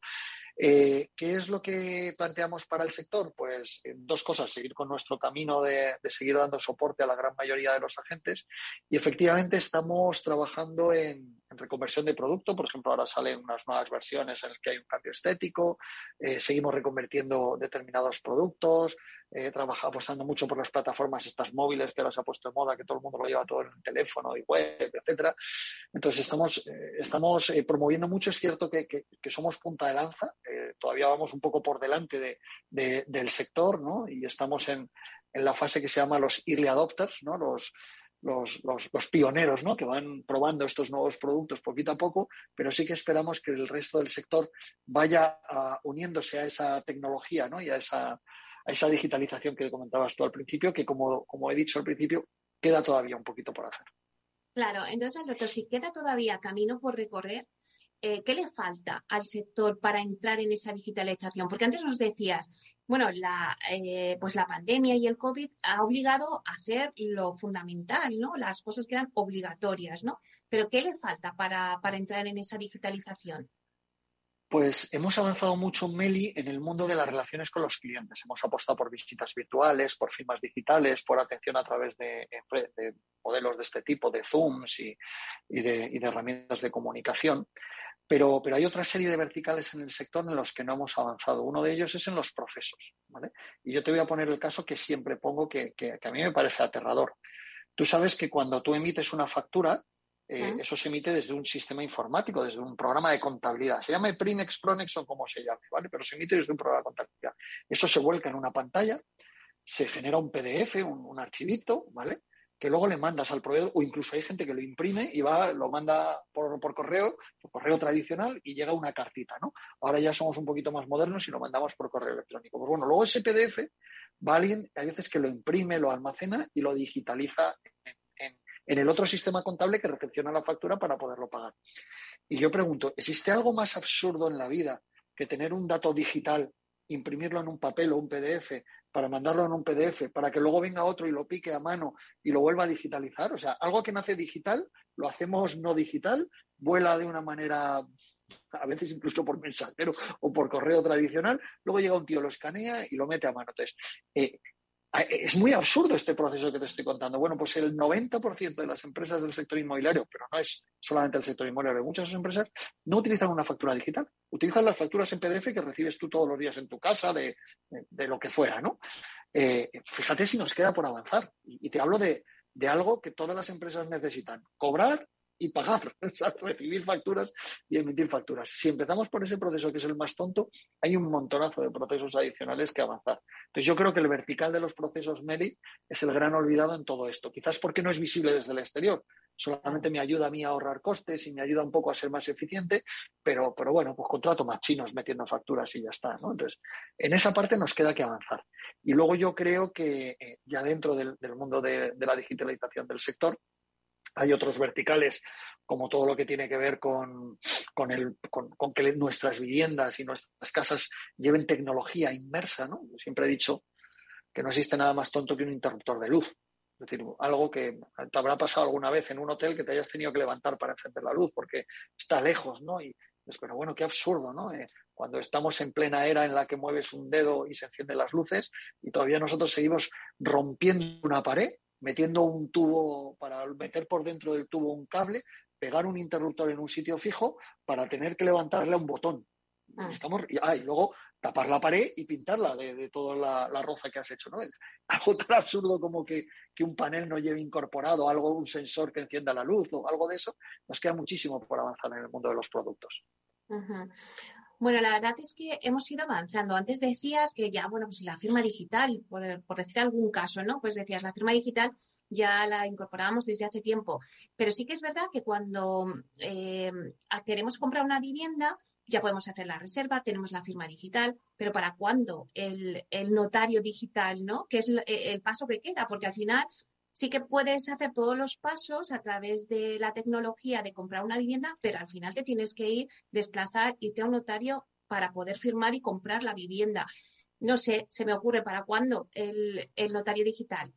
Eh, ¿Qué es lo que planteamos para el sector? Pues eh, dos cosas, seguir con nuestro camino de, seguir dando soporte a la gran mayoría de los agentes y efectivamente estamos trabajando en, reconversión de producto, por ejemplo, ahora salen unas nuevas versiones en las que hay un cambio estético, eh, seguimos reconvirtiendo determinados productos, eh, apostando mucho por las plataformas estas móviles que ahora se ha puesto de moda, que todo el mundo lo lleva todo en el teléfono y web, etcétera. Entonces estamos, eh, estamos eh, promoviendo mucho, es cierto que, somos punta de lanza, todavía vamos un poco por delante de, del sector, ¿no? Y estamos en, en, la fase que se llama los early adopters, ¿no? Los, los, los, los, pioneros, ¿no? Que van probando estos nuevos productos poquito a poco, pero sí que esperamos que el resto del sector vaya ah, uniéndose a esa tecnología, ¿no? Y a esa, a esa digitalización que comentabas tú al principio, que como, como he dicho al principio, queda todavía un poquito por hacer. Claro, entonces, Alberto, si queda todavía camino por recorrer, eh, ¿qué le falta al sector para entrar en esa digitalización? Porque antes nos decías, bueno, la, eh, pues la pandemia y el COVID ha obligado a hacer lo fundamental, ¿no? Las cosas que eran obligatorias, ¿no? Pero ¿qué le falta para, para entrar en esa digitalización? Pues hemos avanzado mucho, Meli, en el mundo de las relaciones con los clientes. Hemos apostado por visitas virtuales, por firmas digitales, por atención a través de, modelos de este tipo, de Zooms y, de, herramientas de comunicación. Pero, hay otra serie de verticales en el sector en los que no hemos avanzado. Uno de ellos es en los procesos. Y yo te voy a poner el caso que siempre pongo que a mí me parece aterrador. Tú sabes que cuando tú emites una factura, eh, eso se emite desde un sistema informático, desde un programa de contabilidad. Se llama Prinex, Pronex o como se llame, ¿vale? Pero se emite desde un programa de contabilidad. Eso se vuelca en una pantalla, se genera un PDF, un, archivito, ¿vale? Que luego le mandas al proveedor, o incluso hay gente que lo imprime y va, lo manda por, por correo, por correo tradicional, y llega una cartita, ¿no? Ahora ya somos un poquito más modernos y lo mandamos por correo electrónico. Pues bueno, luego ese PDF va alguien, hay veces que lo imprime, lo almacena y lo digitaliza en el otro sistema contable que recepciona la factura para poderlo pagar. Y yo pregunto, ¿existe algo más absurdo en la vida que tener un dato digital, imprimirlo en un papel o un PDF, para mandarlo en un PDF, para que luego venga otro y lo pique a mano y lo vuelva a digitalizar? O sea, algo que nace digital, lo hacemos no digital, vuela de una manera a veces incluso por mensajero o por correo tradicional, luego llega un tío, lo escanea y lo mete a mano. Entonces, eh, es muy absurdo este proceso que te estoy contando. Bueno, pues el 90% de las empresas del sector inmobiliario, pero no es solamente el sector inmobiliario, muchas empresas no utilizan una factura digital. Utilizan las facturas en PDF que recibes tú todos los días en tu casa, de, lo que fuera, ¿no? Eh, fíjate si nos queda por avanzar. Y, te hablo de, de algo que todas las empresas necesitan. Cobrar y pagar, recibir facturas y emitir facturas. Si empezamos por ese proceso que es el más tonto, hay un montonazo de procesos adicionales que avanzar. Entonces yo creo que el vertical de los procesos Meli es el gran olvidado en todo esto. Quizás porque no es visible desde el exterior. Solamente me ayuda a mí a ahorrar costes y me ayuda un poco a ser más eficiente, pero, pero bueno, pues contrato más chinos metiendo facturas y ya está. Entonces, en esa parte nos queda que avanzar. Y luego yo creo que eh, ya dentro del, mundo de la digitalización del sector, hay otros verticales, como todo lo que tiene que ver con, con, que nuestras viviendas y nuestras casas lleven tecnología inmersa. ¿no? Yo siempre he dicho que no existe nada más tonto que un interruptor de luz. Es decir, algo que te habrá pasado alguna vez en un hotel que te hayas tenido que levantar para encender la luz porque está lejos, ¿no? Y es pero bueno, qué absurdo, ¿no? Eh, cuando estamos en plena era en la que mueves un dedo y se encienden las luces y todavía nosotros seguimos rompiendo una pared metiendo un tubo para meter por dentro del tubo un cable, pegar un interruptor en un sitio fijo para tener que levantarle a un botón. Ah. Estamos, ah, y luego tapar la pared y pintarla de, toda la, roza que has hecho, ¿no? algo tan absurdo como que, un panel no lleve incorporado algo, un sensor que encienda la luz o algo de eso, nos queda muchísimo por avanzar en el mundo de los productos. Bueno, la verdad es que hemos ido avanzando. Antes decías que ya, bueno, pues la firma digital, por, decir algún caso, ¿no? Pues decías, la firma digital ya la incorporábamos desde hace tiempo. Pero sí que es verdad que cuando eh, queremos comprar una vivienda, ya podemos hacer la reserva, tenemos la firma digital, pero ¿para cuándo el, notario digital, ¿no? Que es el, paso que queda, porque al final sí que puedes hacer todos los pasos a través de la tecnología de comprar una vivienda, pero al final te tienes que ir, desplazar, irte a un notario para poder firmar y comprar la vivienda. No sé, se me ocurre para cuándo el notario digital.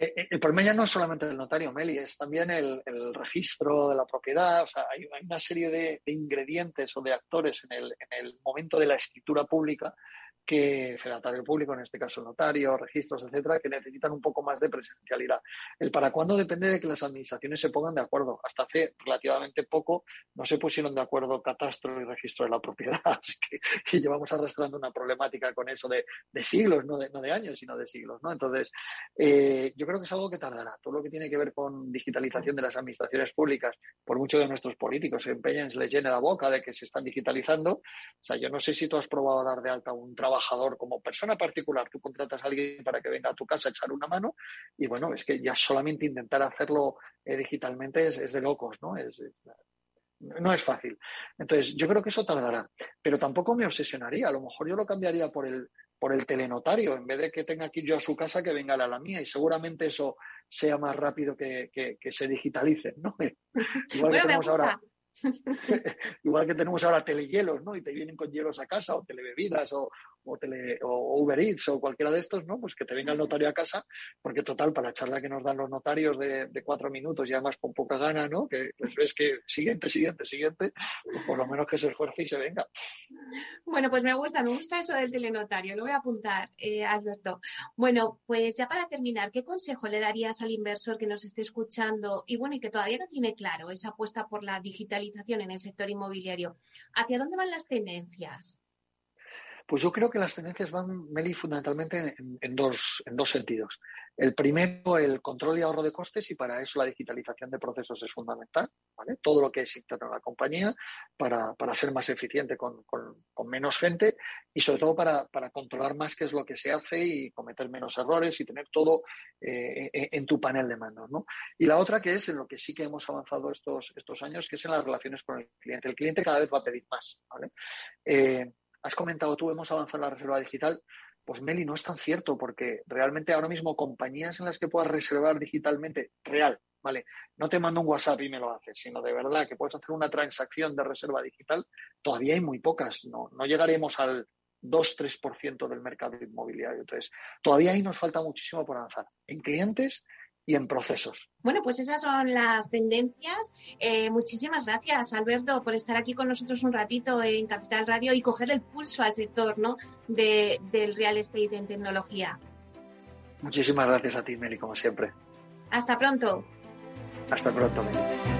Eh, eh, el problema ya no es solamente el notario, Meli, es también el, registro de la propiedad. O sea, hay, una serie de, ingredientes o de actores el, en el momento de la escritura pública que fedatario público, en este caso notario, registros, etcétera, que necesitan un poco más de presencialidad. El para cuándo depende de que las administraciones se pongan de acuerdo. Hasta hace relativamente poco no se pusieron de acuerdo catastro y registro de la propiedad, así que llevamos arrastrando una problemática con eso de, siglos, no de, no de, años, sino de siglos. ¿no? Entonces, eh, yo creo que es algo que tardará. Todo lo que tiene que ver con digitalización de las administraciones públicas, por mucho de nuestros políticos se empeñen, se les llene la boca de que se están digitalizando. O sea, yo no sé si tú has probado dar de alta un trabajo trabajador, como persona particular, tú contratas a alguien para que venga a tu casa a echar una mano y bueno, es que ya solamente intentar hacerlo eh, digitalmente es, de locos, ¿no? Es, no es fácil. Entonces, yo creo que eso tardará, pero tampoco me obsesionaría. A lo mejor yo lo cambiaría por el, por el telenotario, en vez de que tenga que ir yo a su casa, que venga a la mía, y seguramente eso sea más rápido que, que, se digitalicen, ¿no? Igual que tenemos ahora Igual que tenemos ahora telehielos, ¿no? Y te vienen con hielos a casa, o telebebidas, o, o, o Uber Eats, o cualquiera de estos, ¿no? Pues que te venga el notario a casa, porque total, para la charla que nos dan los notarios de, cuatro minutos y además con poca gana, ¿no? Que pues ves que siguiente, siguiente, siguiente, pues por lo menos que se esfuerce y se venga. Bueno, pues me gusta, me gusta eso del telenotario, lo voy a apuntar, eh, Alberto. Bueno, pues ya para terminar, ¿qué consejo le darías al inversor que nos esté escuchando y bueno, y que todavía no tiene claro esa apuesta por la digitalización? en el sector inmobiliario. ¿Hacia dónde van las tendencias? Pues yo creo que las tendencias van, Meli, fundamentalmente en, dos, en dos sentidos. El primero, el control y ahorro de costes, y para eso la digitalización de procesos es fundamental. Todo lo que es interno en la compañía para, ser más eficiente con, menos gente y sobre todo para, controlar más qué es lo que se hace y cometer menos errores y tener todo eh, en, tu panel de mandos. Y la otra que es en lo que sí que hemos avanzado estos, estos años, que es en las relaciones con el cliente. El cliente cada vez va a pedir más. Eh, has comentado tú, hemos avanzado en la reserva digital. Pues Meli, no es tan cierto porque realmente ahora mismo compañías en las que puedas reservar digitalmente, real, ¿vale? No te mando un WhatsApp y me lo haces, sino de verdad que puedes hacer una transacción de reserva digital, todavía hay muy pocas, no, no llegaremos al 2-3% del mercado inmobiliario. Entonces, todavía ahí nos falta muchísimo por avanzar en clientes y en procesos. Bueno, pues esas son las tendencias. Eh, muchísimas gracias, Alberto, por estar aquí con nosotros un ratito en Capital Radio y coger el pulso al sector ¿no? de, del real estate en tecnología. Muchísimas gracias a ti, Meli, como siempre. Hasta pronto. Hasta pronto, Meli.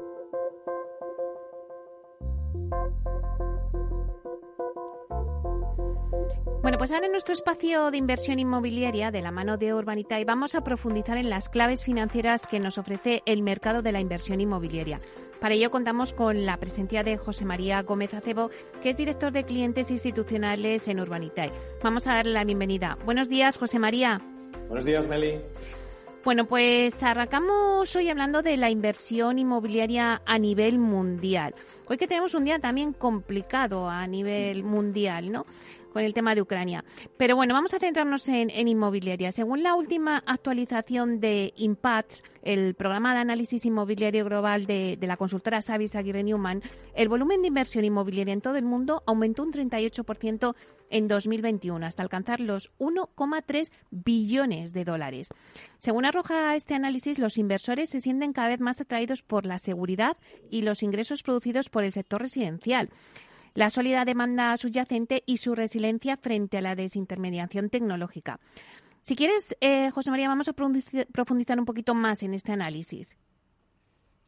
Pues ahora en nuestro espacio de inversión inmobiliaria de la mano de Urbanitae vamos a profundizar en las claves financieras que nos ofrece el mercado de la inversión inmobiliaria. Para ello contamos con la presencia de José María Gómez Acebo, que es director de clientes institucionales en Urbanitae. Vamos a darle la bienvenida. Buenos días, José María. Buenos días, Meli. Bueno, pues arrancamos hoy hablando de la inversión inmobiliaria a nivel mundial. Hoy que tenemos un día también complicado a nivel mundial, ¿no? Con el tema de Ucrania. Pero bueno, vamos a centrarnos en, inmobiliaria. Según la última actualización de Impact, el programa de análisis inmobiliario global de, la consultora Savis Aguirre Newman, el volumen de inversión inmobiliaria en todo el mundo aumentó un 38% en 2021 hasta alcanzar los 1,3 billones de dólares. Según arroja este análisis, los inversores se sienten cada vez más atraídos por la seguridad y los ingresos producidos por el sector residencial la sólida demanda subyacente y su resiliencia frente a la desintermediación tecnológica. Si quieres, eh, José María, vamos a profundizar un poquito más en este análisis.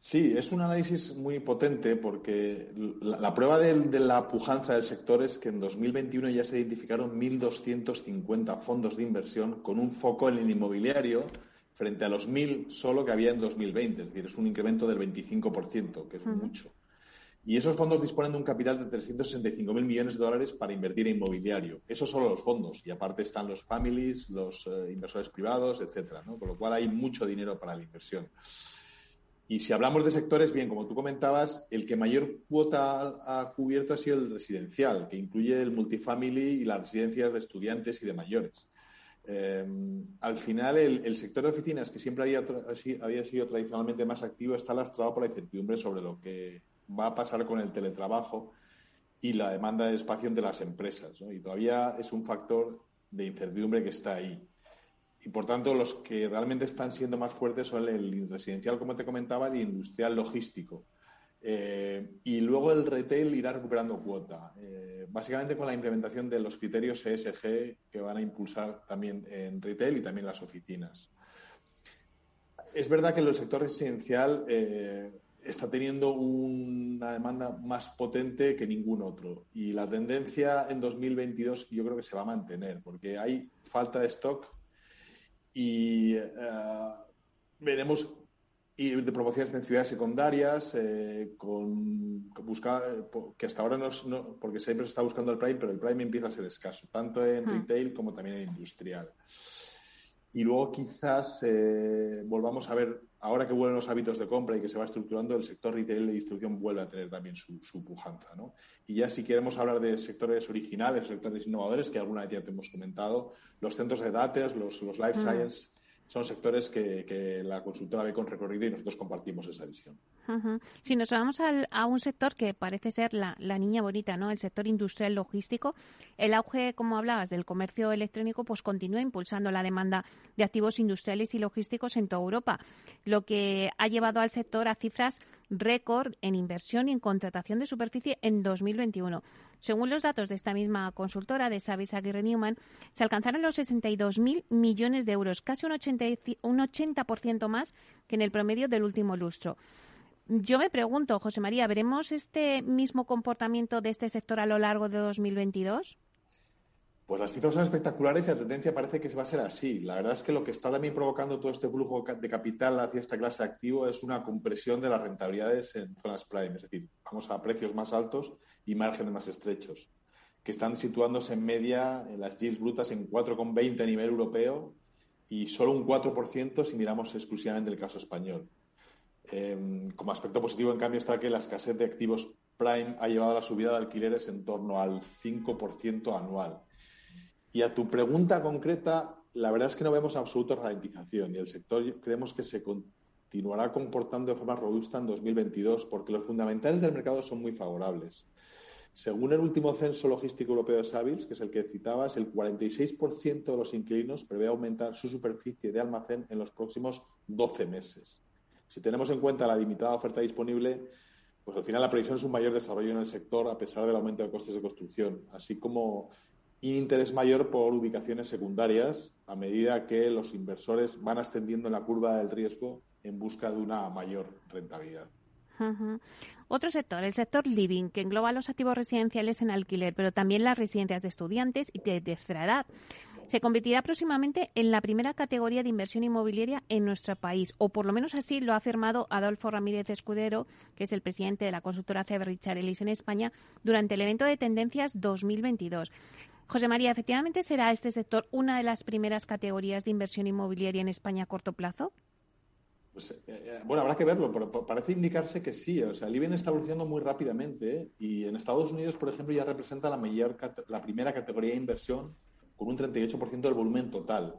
Sí, es un análisis muy potente porque la, prueba de, la pujanza del sector es que en 2021 ya se identificaron 1.250 fondos de inversión con un foco en el inmobiliario frente a los 1.000 solo que había en 2020. Es decir, es un incremento del 25%, que es mucho. Y esos fondos disponen de un capital de 365.000 millones de dólares para invertir en inmobiliario. Esos son los fondos. Y aparte están los families, los eh, inversores privados, etcétera. Con lo cual hay mucho dinero para la inversión. Y si hablamos de sectores, bien, como tú comentabas, el que mayor cuota ha cubierto ha sido el residencial, que incluye el multifamily y las residencias de estudiantes y de mayores. Eh, al final, el, sector de oficinas, que siempre había, había sido tradicionalmente más activo, está lastrado por la incertidumbre sobre lo que va a pasar con el teletrabajo y la demanda de espacio de las empresas. Y todavía es un factor de incertidumbre que está ahí. Y por tanto, los que realmente están siendo más fuertes son el residencial, como te comentaba, y el industrial logístico. Eh, y luego el retail irá recuperando cuota, eh, básicamente con la implementación de los criterios ESG que van a impulsar también en retail y también las oficinas. Es verdad que en el sector residencial eh, está teniendo una demanda más potente que ningún otro. Y la tendencia en 2022 yo creo que se va a mantener, porque hay falta de stock y eh, veremos y de promociones en ciudades secundarias eh, con, buscar que hasta ahora no, porque siempre se está buscando el prime pero el prime empieza a ser escaso tanto en retail como también en industrial y luego quizás eh, volvamos a ver ahora que vuelven los hábitos de compra y que se va estructurando, el sector retail de distribución vuelve a tener también su, pujanza. Y ya si queremos hablar de sectores originales, sectores innovadores, que alguna vez ya te hemos comentado, los centros de datos, los, los life mm. science, son sectores que, la consultora ve con recorrido y nosotros compartimos esa visión. Si nos vamos a un sector que parece ser la, niña bonita, ¿no? El sector industrial logístico, el auge, como hablabas, del comercio electrónico, pues continúa impulsando la demanda de activos industriales y logísticos en toda Europa, lo que ha llevado al sector a cifras récord en inversión y en contratación de superficie en 2021. Según los datos de esta misma consultora de Savis Aguirre Newman, se alcanzaron los 62.000 millones de euros, casi un 80%, un 80 más que en el promedio del último lustro. Yo me pregunto, José María, ¿veremos este mismo comportamiento de este sector a lo largo de 2022? Pues las cifras son espectaculares y la tendencia parece que va a ser así. La verdad es que lo que está también provocando todo este flujo de capital hacia esta clase de activo es una compresión de las rentabilidades en zonas prime, es decir, vamos a precios más altos y márgenes más estrechos, que están situándose en media en las yields brutas en 4,20 a nivel europeo y solo un 4% si miramos exclusivamente el caso español. Em, como aspecto positivo, en cambio, está que la escasez de activos prime ha llevado a la subida de alquileres en torno al 5% anual y a tu pregunta concreta, la verdad es que no vemos absoluta ralentización y el sector creemos que se continuará comportando de forma robusta en 2022 porque los fundamentales del mercado son muy favorables. Según el último censo logístico europeo de Savills, que es el que citabas, el 46% de los inquilinos prevé aumentar su superficie de almacén en los próximos 12 meses. Si tenemos en cuenta la limitada oferta disponible, pues al final la previsión es un mayor desarrollo en el sector a pesar del aumento de costes de construcción, así como interés mayor por ubicaciones secundarias a medida que los inversores van ascendiendo en la curva del riesgo en busca de una mayor rentabilidad. Otro sector, el sector living, que engloba los activos residenciales en alquiler, pero también las residencias de estudiantes y de tercera. Se convertirá próximamente en la primera categoría de inversión inmobiliaria en nuestro país, o por lo menos así lo ha afirmado Adolfo Ramírez Escudero, que es el presidente de la consultora CB Richard en España, durante el evento de Tendencias 2022. José María, ¿efectivamente será este sector una de las primeras categorías de inversión inmobiliaria en España a corto plazo? Pues, eh, eh, bueno, habrá que verlo, pero parece indicarse que sí. O sea, el IBM está evolucionando muy rápidamente ¿eh? y en Estados Unidos, por ejemplo, ya representa la, mayor, la primera categoría de inversión con un 38% del volumen total.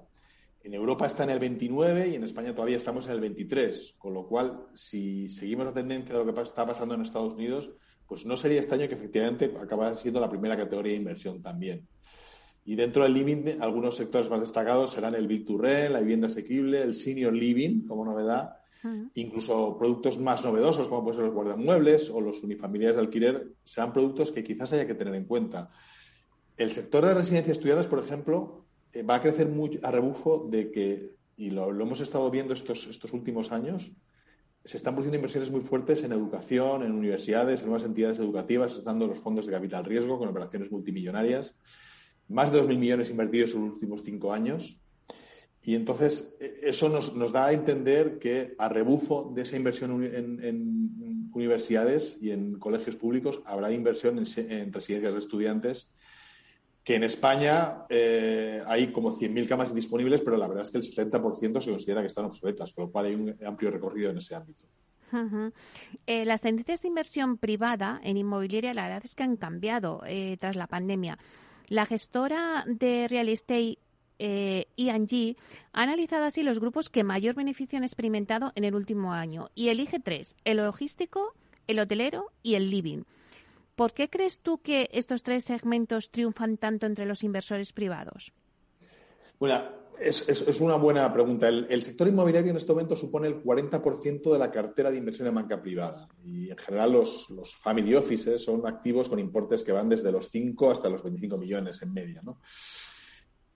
En Europa está en el 29 y en España todavía estamos en el 23, con lo cual, si seguimos la tendencia de lo que está pasando en Estados Unidos, pues no sería extraño que efectivamente acabara siendo la primera categoría de inversión también. Y dentro del living, algunos sectores más destacados serán el Build to Rent, la vivienda asequible, el Senior Living como novedad, incluso productos más novedosos como pueden ser los guardamuebles o los unifamiliares de alquiler, serán productos que quizás haya que tener en cuenta. El sector de residencia de estudiantes, por ejemplo, eh, va a crecer mucho a rebufo de que, y lo, hemos estado viendo estos, estos últimos años, se están produciendo inversiones muy fuertes en educación, en universidades, en nuevas entidades educativas, estando los fondos de capital riesgo con operaciones multimillonarias más de 2.000 millones invertidos en los últimos cinco años. Y entonces e, eso nos, nos, da a entender que a rebufo de esa inversión en, universidades y en colegios públicos habrá inversión en, residencias de estudiantes, que en España eh, hay como 100.000 camas disponibles, pero la verdad es que el 70% se considera que están obsoletas, con lo cual hay un amplio recorrido en ese ámbito. Eh, las tendencias de inversión privada en inmobiliaria, la verdad es que han cambiado eh, tras la pandemia. La gestora de real estate eh, ING ha analizado así los grupos que mayor beneficio han experimentado en el último año y elige tres, el logístico, el hotelero y el living. ¿Por qué crees tú que estos tres segmentos triunfan tanto entre los inversores privados? Bueno, es, una buena pregunta. El, sector inmobiliario en este momento supone el 40% de la cartera de inversión en banca privada. Y en general los, family offices son activos con importes que van desde los 5 hasta los 25 millones en media.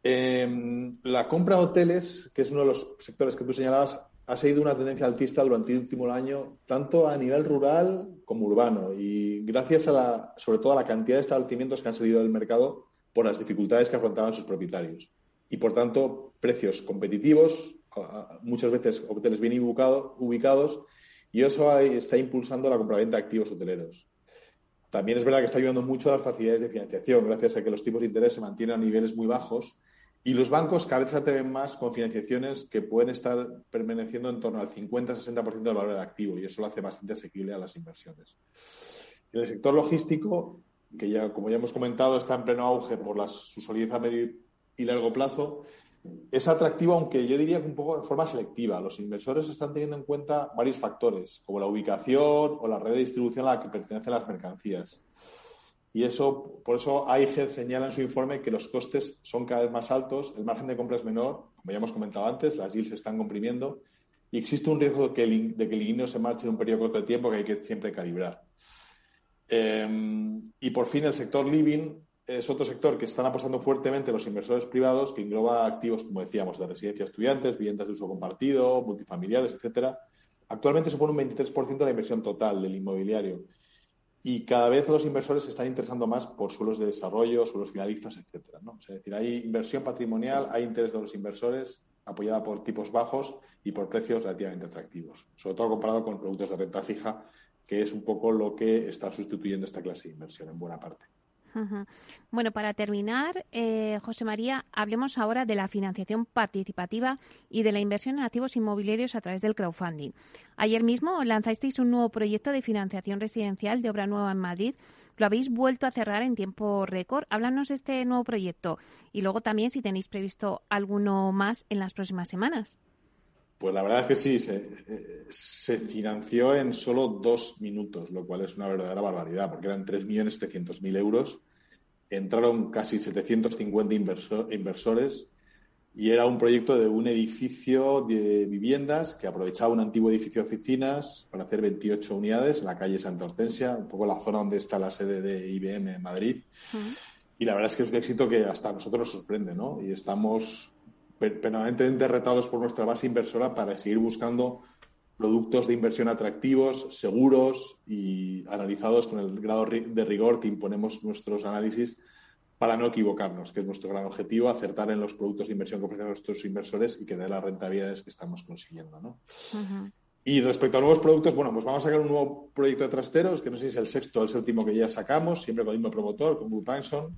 Em, la compra de hoteles, que es uno de los sectores que tú señalabas, ha seguido una tendencia altista durante el último año, tanto a nivel rural como urbano. Y gracias a la, sobre todo a la cantidad de establecimientos que han salido del mercado por las dificultades que afrontaban sus propietarios y, por tanto, precios competitivos, muchas veces hoteles bien ubicados, y eso está impulsando la compraventa de activos hoteleros. También es verdad que está ayudando mucho a las facilidades de financiación, gracias a que los tipos de interés se mantienen a niveles muy bajos y los bancos cada vez se más con financiaciones que pueden estar permaneciendo en torno al 50-60% del valor del activo y eso lo hace bastante asequible a las inversiones. En el sector logístico, que ya, como ya hemos comentado, está en pleno auge por su solidez a medio y largo plazo, es atractivo, aunque yo diría que un poco de forma selectiva. Los inversores están teniendo en cuenta varios factores, como la ubicación o la red de distribución a la que pertenecen las mercancías. Y eso, por eso AIG señala en su informe que los costes son cada vez más altos, el margen de compra es menor, como ya hemos comentado antes, las yields se están comprimiendo y existe un riesgo de que el, de se marche en un periodo corto de tiempo que hay que siempre calibrar. Eh, y por fin, el sector living es otro sector que están apostando fuertemente los inversores privados, que engloba activos, como decíamos, de residencia de estudiantes, viviendas de uso compartido, multifamiliares, etcétera. Actualmente supone un 23% de la inversión total del inmobiliario. Y cada vez los inversores se están interesando más por suelos de desarrollo, suelos finalistas, etcétera. ¿no? es decir, hay inversión patrimonial, hay interés de los inversores apoyada por tipos bajos y por precios relativamente atractivos, sobre todo comparado con productos de renta fija, que es un poco lo que está sustituyendo esta clase de inversión en buena parte. Bueno, para terminar, eh, José María, hablemos ahora de la financiación participativa y de la inversión en activos inmobiliarios a través del crowdfunding. Ayer mismo lanzasteis un nuevo proyecto de financiación residencial de obra nueva en Madrid. Lo habéis vuelto a cerrar en tiempo récord. Háblanos de este nuevo proyecto y luego también si tenéis previsto alguno más en las próximas semanas. Pues la verdad es que sí, se, se, financió en solo dos minutos, lo cual es una verdadera barbaridad, porque eran 3.700.000 euros, entraron casi 750 inversores y era un proyecto de un edificio de viviendas que aprovechaba un antiguo edificio de oficinas para hacer 28 unidades en la calle Santa Hortensia, un poco la zona donde está la sede de IBM en Madrid. Y la verdad es que es un éxito que hasta a nosotros nos sorprende, ¿no? Y estamos permanentemente retados por nuestra base inversora para seguir buscando productos de inversión atractivos, seguros y analizados con el grado de rigor que imponemos nuestros análisis para no equivocarnos, que es nuestro gran objetivo, acertar en los productos de inversión que ofrecen nuestros inversores y que dé las rentabilidades que estamos consiguiendo. ¿no? Y respecto a nuevos productos, bueno, pues vamos a sacar un nuevo proyecto de trasteros, que no sé si es el sexto o el séptimo que ya sacamos, siempre con el mismo promotor, con Blue Panson.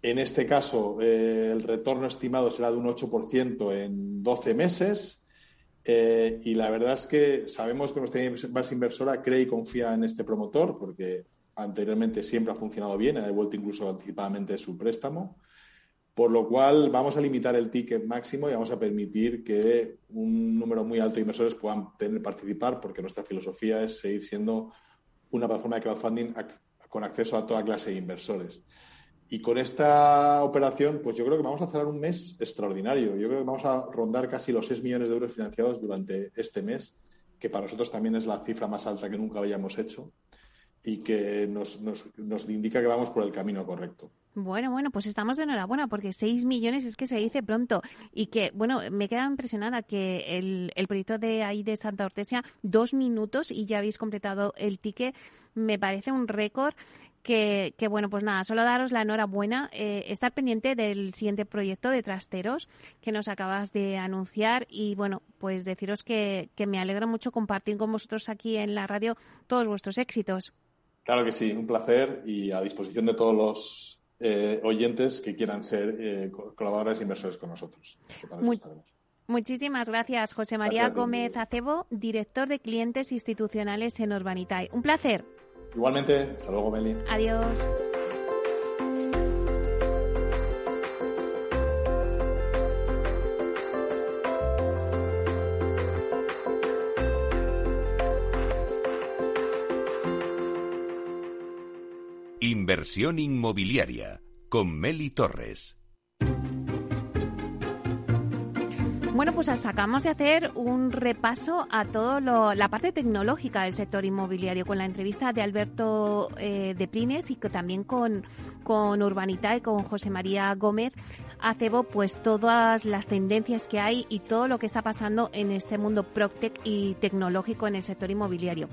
En este caso, eh, el retorno estimado será de un 8% en 12 meses Eh, y la verdad es que sabemos que nuestra inversora cree y confía en este promotor porque anteriormente siempre ha funcionado bien, ha devuelto incluso anticipadamente su préstamo. Por lo cual vamos a limitar el ticket máximo y vamos a permitir que un número muy alto de inversores puedan tener, participar porque nuestra filosofía es seguir siendo una plataforma de crowdfunding con acceso a toda clase de inversores. Y con esta operación, pues yo creo que vamos a cerrar un mes extraordinario. Yo creo que vamos a rondar casi los 6 millones de euros financiados durante este mes, que para nosotros también es la cifra más alta que nunca habíamos hecho y que nos, nos, nos indica que vamos por el camino correcto. Bueno, bueno, pues estamos de enhorabuena porque 6 millones es que se dice pronto y que, bueno, me queda impresionada que el, el proyecto de ahí de Santa Ortesia, dos minutos y ya habéis completado el ticket, me parece un récord que, que, bueno, pues nada, solo daros la enhorabuena, eh, estar pendiente del siguiente proyecto de Trasteros que nos acabas de anunciar y bueno, pues deciros que, que me alegra mucho compartir con vosotros aquí en la radio todos vuestros éxitos. Claro que sí, un placer y a disposición de todos los eh, oyentes que quieran ser eh, colaboradores e inversores con nosotros. Muy, muchísimas gracias, José María Gracias, Gómez Acebo, director de clientes institucionales en Urbanitae. Un placer. Igualmente, hasta luego, Meli. Adiós. Inversión inmobiliaria con Meli Torres. Bueno, pues acabamos de hacer un repaso a toda la parte tecnológica del sector inmobiliario con la entrevista de Alberto eh, de Prines y que también con, con Urbanita y con José María Gómez Acebo, pues todas las tendencias que hay y todo lo que está pasando en este mundo Proctec y tecnológico en el sector inmobiliario.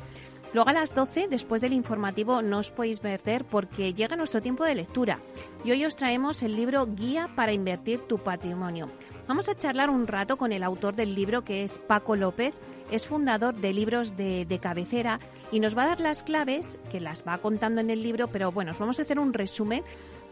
Luego a las 12, después del informativo, no os podéis perder porque llega nuestro tiempo de lectura. Y hoy os traemos el libro Guía para invertir tu patrimonio. Vamos a charlar un rato con el autor del libro, que es Paco López, es fundador de libros de, de, cabecera y nos va a dar las claves, que las va contando en el libro, pero bueno, os vamos a hacer un resumen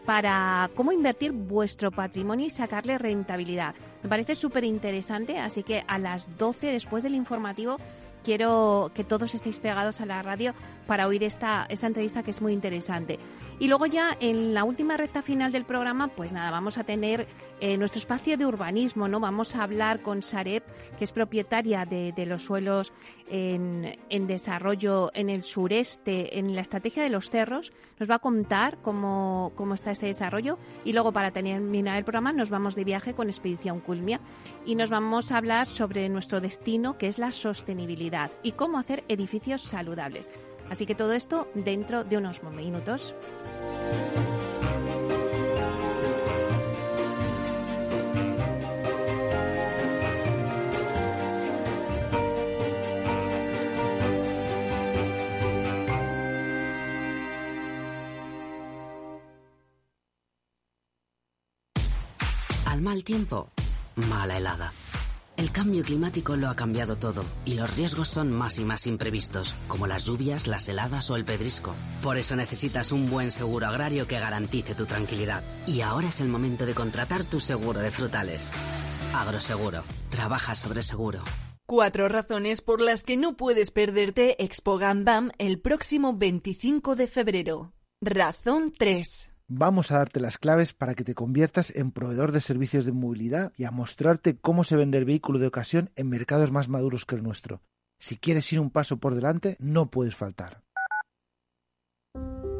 para cómo invertir vuestro patrimonio y sacarle rentabilidad. Me parece súper interesante, así que a las 12 después del informativo quiero que todos estéis pegados a la radio para oír esta, esta entrevista que es muy interesante. Y luego ya en la última recta final del programa, pues nada, vamos a tener eh, nuestro espacio de urbanismo, ¿no? Vamos a hablar con Sareb, que es propietaria de, los suelos en, en, desarrollo en el sureste, en la estrategia de los cerros. Nos va a contar cómo, cómo está este desarrollo y luego para terminar el programa nos vamos de viaje con Expedición Culmia y nos vamos a hablar sobre nuestro destino, que es la sostenibilidad y cómo hacer edificios saludables. Así que todo esto dentro de unos minutos. Al mal tiempo, mala helada. El cambio climático lo ha cambiado todo y los riesgos son más y más imprevistos, como las lluvias, las heladas o el pedrisco. Por eso necesitas un buen seguro agrario que garantice tu tranquilidad. Y ahora es el momento de contratar tu seguro de frutales. Agroseguro. Trabaja sobre seguro. Cuatro razones por las que no puedes perderte Expo Gandam el próximo 25 de febrero. Razón 3 vamos a darte las claves para que te conviertas en proveedor de servicios de movilidad y a mostrarte cómo se vende el vehículo de ocasión en mercados más maduros que el nuestro. Si quieres ir un paso por delante, no puedes faltar.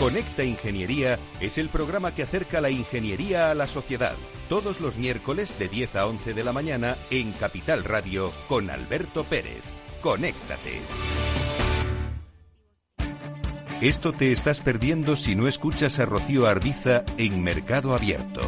Conecta Ingeniería es el programa que acerca la ingeniería a la sociedad. Todos los miércoles de 10 a 11 de la mañana en Capital Radio con Alberto Pérez. Conéctate. Esto te estás perdiendo si no escuchas a Rocío Arbiza en Mercado Abierto.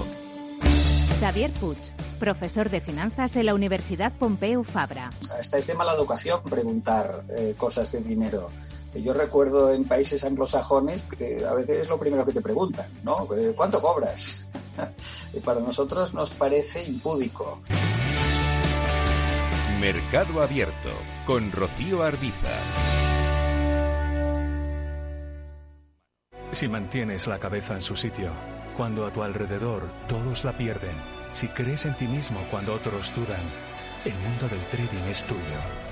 Xavier Puig, profesor de finanzas en la Universidad Pompeu Fabra. Hasta es de mala educación preguntar eh, cosas de dinero. Yo recuerdo en países anglosajones que a veces es lo primero que te preguntan, ¿no? ¿Cuánto cobras? y para nosotros nos parece impúdico. Mercado Abierto con Rocío Arbiza. Si mantienes la cabeza en su sitio, cuando a tu alrededor todos la pierden, si crees en ti mismo cuando otros dudan, el mundo del trading es tuyo.